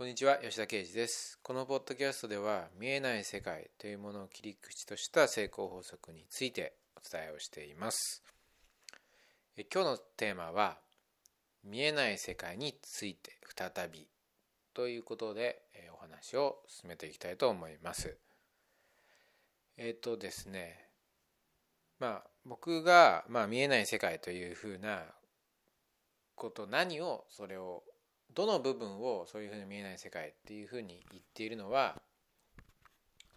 こんにちは吉田啓二です。このポッドキャストでは見えない世界というものを切り口とした成功法則についてお伝えをしています。え今日のテーマは見えない世界について再び。ということでえお話を進めていきたいと思います。えっ、とですねまあ僕が、まあ、見えない世界というふうなこと何をそれをどの部分をそういうふうに見えない世界っていうふうに言っているのは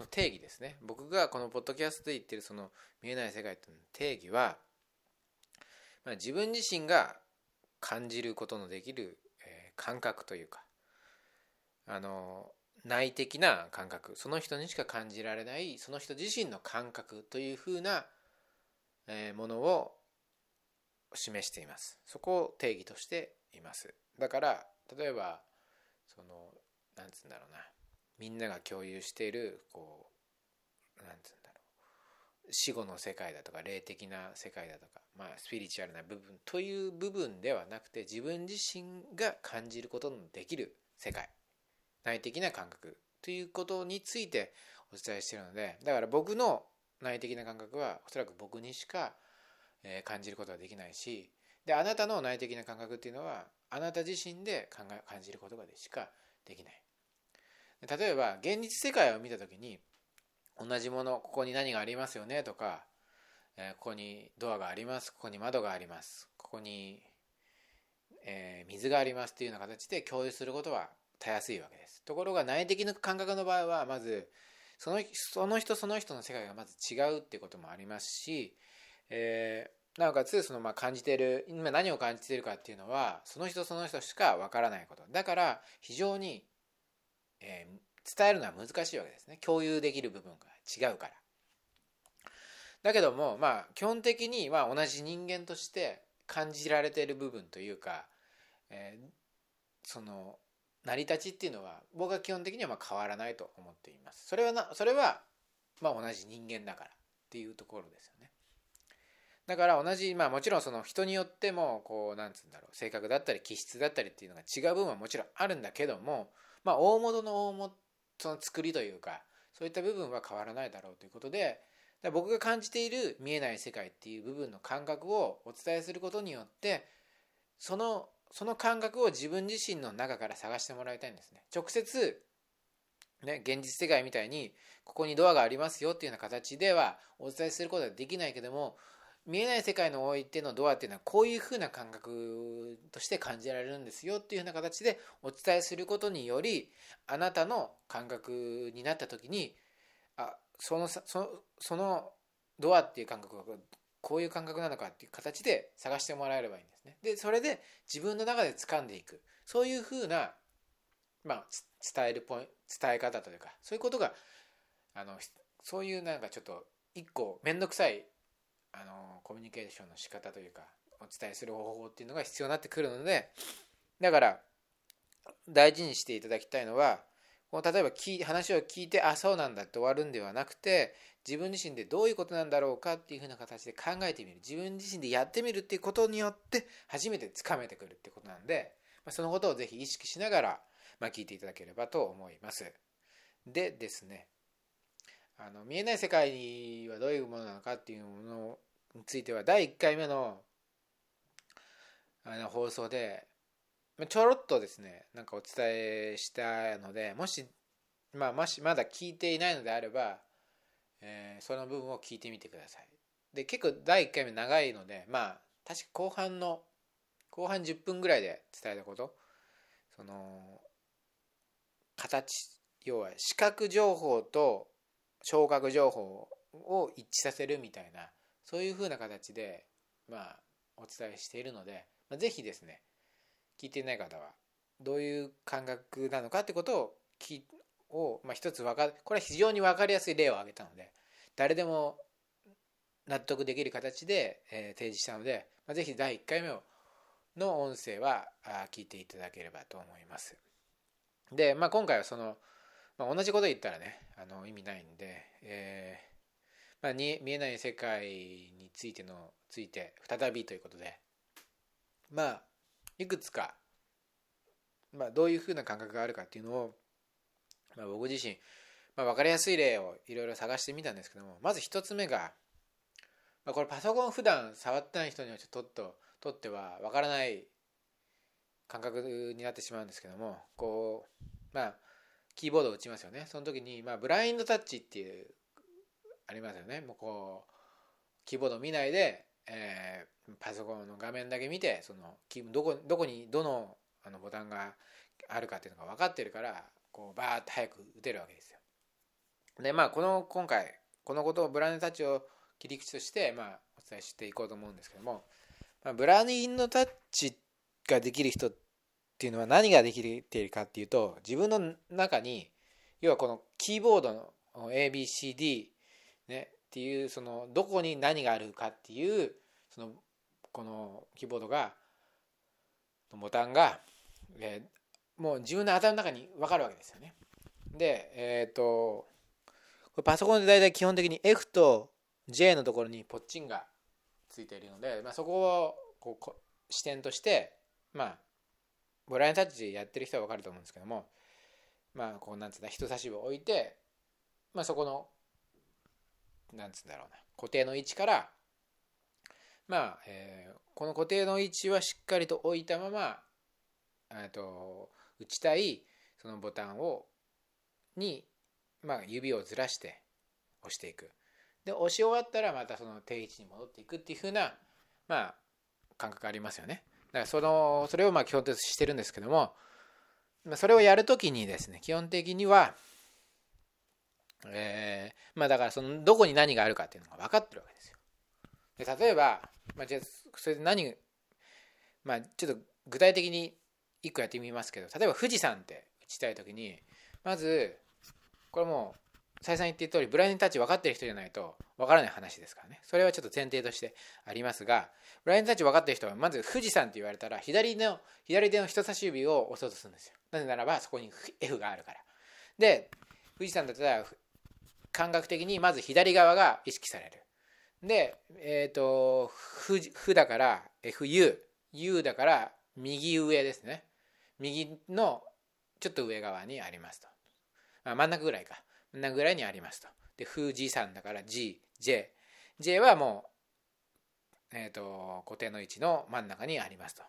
定義ですね。僕がこのポッドキャストで言ってるその見えない世界っていうの定義は、まあ、自分自身が感じることのできる、えー、感覚というかあの内的な感覚その人にしか感じられないその人自身の感覚というふうな、えー、ものを示しています。そこを定義としています。だから例えばそのなんつうんだろうな。みんなが共有しているこうなんつうんだろう。死後の世界だとか霊的な世界だとかまあスピリチュアルな部分という部分ではなくて自分自身が感じることのできる世界。内的な感覚。ということについてお伝えしているのでだから僕の内的な感覚はおそらく僕にしか感じることができないしであなたの内的な感覚っていうのはあなた自身で考え感じることがしかできない。例えば現実世界を見た時に同じものここに何がありますよね？とか、えここにドアがありますここに窓がありますここに、え、水がありますっていうような形で共有することはたやすいわけです。ところが内的な感覚の場合はまずそのその人その人の世界がまず違うっていうこともありますし、えーなおかつそのまあ感じている今何を感じているかっていうのはその人その人しかわからないこと。だから非常に、えー、伝えるのは難しいわけですね。共有できる部分が違うから。だけどもまあ基本的には同じ人間として感じられている部分というか、えー、その成り立ちっていうのは僕は基本的にはまあ変わらないと思っています。それはなそれはまあ同じ人間だからっていうところですよね。だから同じまあもちろんその人によってもこうなんつうんだろう性格だったり気質だったりっていうのが違う部分はもちろんあるんだけどもまあ大元の大元その作りというかそういった部分は変わらないだろうということで僕が感じている見えない世界っていう部分の感覚をお伝えすることによってそのその感覚を自分自身の中から探してもらいたいんですね。直接ね、現実世界みたいにここにドアがありますよっていうような形ではお伝えすることはできないけども見えない世界のおいてのドアっていうのはこういうふうな感覚として感じられるんですよっていうふうな形でお伝えすることによりあなたの感覚になった時にあそのそそのドアっていう感覚がこういう感覚なのかっていう形で探してもらえればいいんですね。でそれで自分の中で掴んでいくそういうふうな、まあ、伝えるポイ伝え方というかそういうことがあのそういうなんかちょっと一個面倒くさいあのコミュニケーションの仕方というかお伝えする方法っていうのが必要になってくるのでだから大事にしていただきたいのはこの例えば聞話を聞いてあそうなんだって終わるんではなくて自分自身でどういうことなんだろうかっていうふうな形で考えてみる自分自身でやってみるっていうことによって初めてつかめてくるっていうことなんで、ま、そのことをぜひ意識しながら、ま、聞いていただければと思います。でですねあの見えない世界はどういうものなのかっていうものについては第1回目のあの放送でちょろっとですねなんかお伝えしたのでもし,、まあ、もしまだ聞いていないのであれば、えー、その部分を聞いてみてください。で結構第1回目長いのでまあ確か後半の後半10分ぐらいで伝えたこと。その形要は視覚情報と聴覚情報を一致させるみたいなそういうふうな形で、まあ、お伝えしているので、まあ、ぜひですね聞いていない方はどういう感覚なのかってことをきを、まあ、一つ分かこれは非常に分かりやすい例を挙げたので誰でも納得できる形で、えー、提示したので、まあ、ぜひ第1回目の音声はあ聞いていただければと思います。で、まあ、今回はそのまあ、同じこと言ったらねあの意味ないんで、えーまあ、に見えない世界についてのついて再びということでまあいくつかまあ、どういうふうな感覚があるかっていうのを、まあ、僕自身、まあ、分かりやすい例をいろいろ探してみたんですけどもまず1つ目が、まあ、これパソコン普段触ってない人にはちょっととっては分からない感覚になってしまうんですけどもこうまあキーボードを打ちますよねその時に、まあ、ブラインドタッチっていうありますよねもうこうキーボード見ないで、えー、パソコンの画面だけ見てそのどこどこにどのあのボタンがあるかっていうのが分かってるからこうバーッと早く打てるわけですよ。でまあこの今回このことをブラインドタッチを切り口として、まあ、お伝えしていこうと思うんですけども、まあ、ブラインドタッチができる人ってていうのは何ができているかっていうと自分の中に要はこのキーボードの ABCD、ね、っていうそのどこに何があるかっていうそのこのキーボードがボタンが、えー、もう自分の頭の中に分かるわけですよね。でえっ、ー、とこれパソコンで大体基本的に F と J のところにポッチンがついているので、まあ、そこをこう視点としてまあブラインタッチやってる人は分かると思うんですけどもまあこうなんつうんだ人差し指を置いて、まあ、そこのなんつうんだろうな固定の位置からまあ、えー、この固定の位置はしっかりと置いたままと打ちたいそのボタンをにまあ、指をずらして押していく。で押し終わったらまたその定位置に戻っていくっていう風なまあ感覚ありますよね。からそのそれをまあ基本としてるんですけどもそれをやるときにですね基本的にはえー、まあだからそのどこに何があるかっていうのが分かってるわけですよ。で例えば、まあ、じゃあそれで何まあちょっと具体的に一個やってみますけど例えば富士山って打ちたい時にまずこれも再三言っている通りブラインドタッチ分かってる人じゃないと分からない話ですからね。それはちょっと前提としてありますがブラインドタッチ分かってる人はまず富士山って言われたら左の左手の人差し指を押そうとするんですよ。なぜならばそこに F があるから。で富士山だったら感覚的にまず左側が意識される。でえっ、ー、と「ふ」だから FU U だから右上ですね。右のちょっと上側にありますと。あ真ん中ぐらいか。真ん中ぐらいにありますと。で富士山だから GJ J はもう、えーと、固定の位置の真ん中にありますと。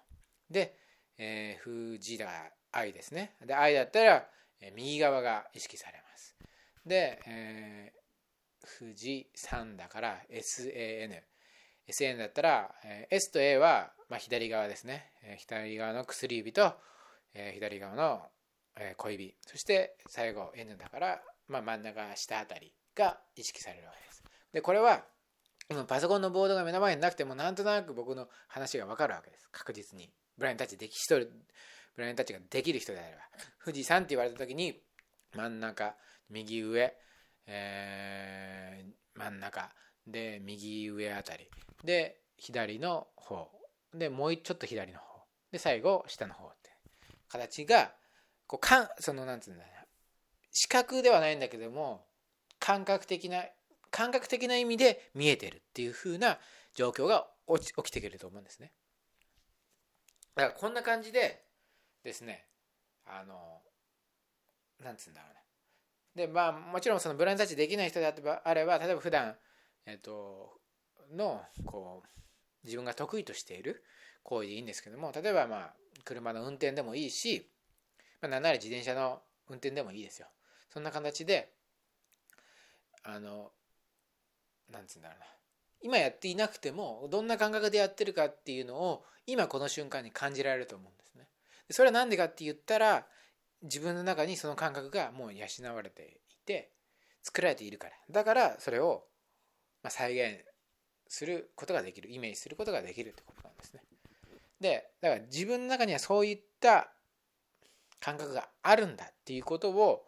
で、えー、富士だ I ですね。で I だったら、えー、右側が意識されます。で、えー、富士山だから SAN SN だったら、えー、S と A は、まあ、左側ですね、えー、左側の薬指と、えー、左側のえ小指。そして最後 N だから、まあ、真ん中下あたりが意識されるわけです。でこれはパソコンのボードが目の前になくてもなんとなく僕の話が分かるわけです。確実に。ブラインタッチでき人ブラインタッチができる人であれば。富士山って言われた時に真ん中右上、えー、真ん中で右上あたり。で左の方。でもうちょっと左の方。で最後下の方って。形がこうかんそのなんつうんだ視覚ではないんだけども感覚的な感覚的な意味で見えてるっていう風な状況が起きてくると思うんですね。だからこんな感じでですねあのなんつうんだろうな。でまあもちろんそのブランドタッチできない人であれば例えば普段えっ、ー、とのこう自分が得意としている行為でいいんですけども例えばまあ車の運転でもいいしまあ、なんなら自転車の運転でもいいですよ。そんな形で、あの、なんつうんだろうな。今やっていなくても、どんな感覚でやってるかっていうのを、今この瞬間に感じられると思うんですね。それは何でかって言ったら、自分の中にその感覚がもう養われていて、作られているから。だから、それを再現することができる、イメージすることができるってことなんですね。で、だから自分の中にはそういった感覚があるんだっていうことを、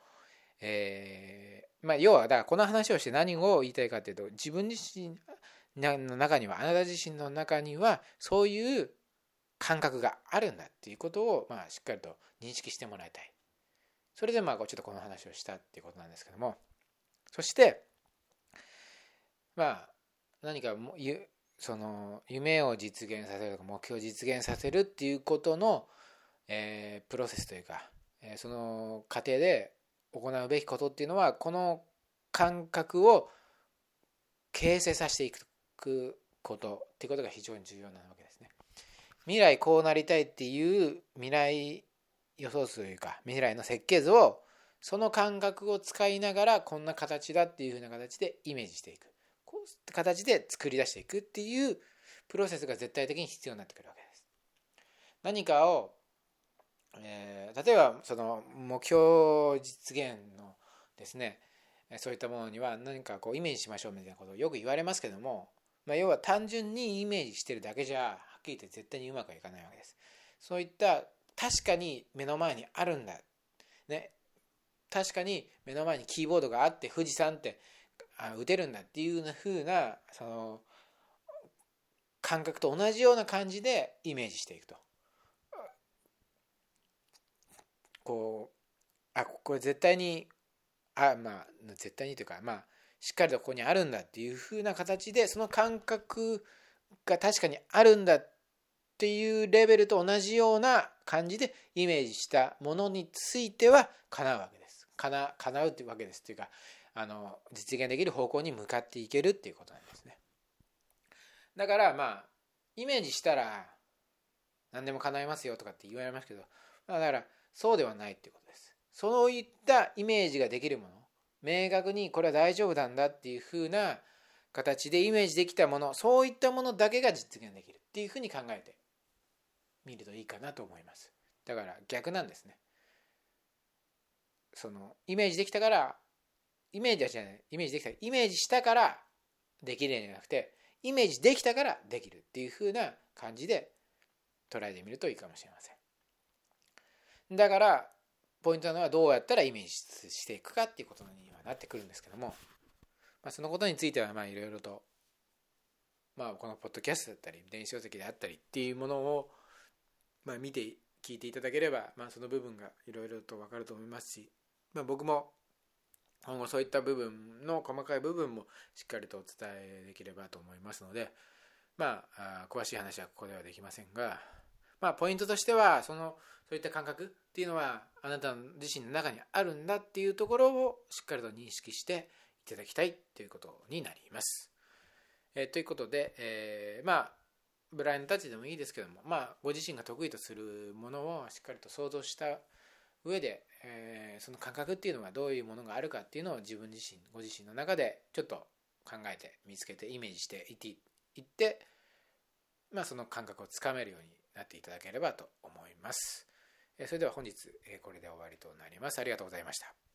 えー、まあ、要はだからこの話をして何を言いたいかというと自分自身の中にはあなた自身の中にはそういう感覚があるんだっていうことを、まあ、しっかりと認識してもらいたい。それでまあちょっとこの話をしたっていうことなんですけども。そしてまあ何かゆその夢を実現させるとか目標を実現させるっていうことのえー、プロセスというか、えー、その過程で行うべきことっていうのはこの感覚を形成させていくことっていうことが非常に重要なわけですね。未来こうなりたいっていう未来予想図というか未来の設計図をその感覚を使いながらこんな形だっていうふうな形でイメージしていくこう形で作り出していくっていうプロセスが絶対的に必要になってくるわけです。何かを、えー、例えばその目標実現のですねそういったものには何かこうイメージしましょうみたいなことをよく言われますけども、まあ、要は単純にイメージしてるだけじゃはっきり言って絶対にうまくはいかないわけです。そういった確かに目の前にあるんだ。ね。確かに目の前にキーボードがあって富士山ってあ打てるんだっていうふうなその感覚と同じような感じでイメージしていくと。こうあこれ絶対にあまあ絶対にというかまあしっかりとここにあるんだっていうふうな形でその感覚が確かにあるんだっていうレベルと同じような感じでイメージしたものについては叶うわけです。叶叶うってわけですっていうかあの実現できる方向に向かっていけるっていうことなんですね。だからまあイメージしたら何でも叶いますよとかって言われますけど、だからそうではないっていうことです。そういったイメージができるもの。明確にこれは大丈夫なんだっていうふうな形でイメージできたもの。そういったものだけが実現できる。っていうふうに考えてみるといいかなと思います。だから逆なんですね。そのイメージできたからイメージはじゃないイメージできた。イメージしたからできるんじゃなくてイメージできたからできるっていう風な感じで捉えてみるといいかもしれません。だからポイントなのはどうやったらイメージしていくかっていうことにはなってくるんですけども、まあ、そのことについてはいろいろとまあこのポッドキャストだったり電子書籍であったりっていうものをまあ見て聞いていただければまあその部分がいろいろと分かると思いますし、まあ、僕も今後そういった部分の細かい部分もしっかりとお伝えできればと思いますのでまあ詳しい話はここではできませんがまあポイントとしてはそのそういった感覚っていうのはあなた自身の中にあるんだっていうところをしっかりと認識していただきたいということになります。えー、ということで、えー、まあブラインドタッチでもいいですけどもまあご自身が得意とするものをしっかりと想像した上で、えー、その感覚っていうのはどういうものがあるかっていうのを自分自身ご自身の中でちょっと考えて見つけてイメージしていっていって、まあ、その感覚をつかめるようになっていただければと思います。それでは本日これで終わりとなります。ありがとうございました。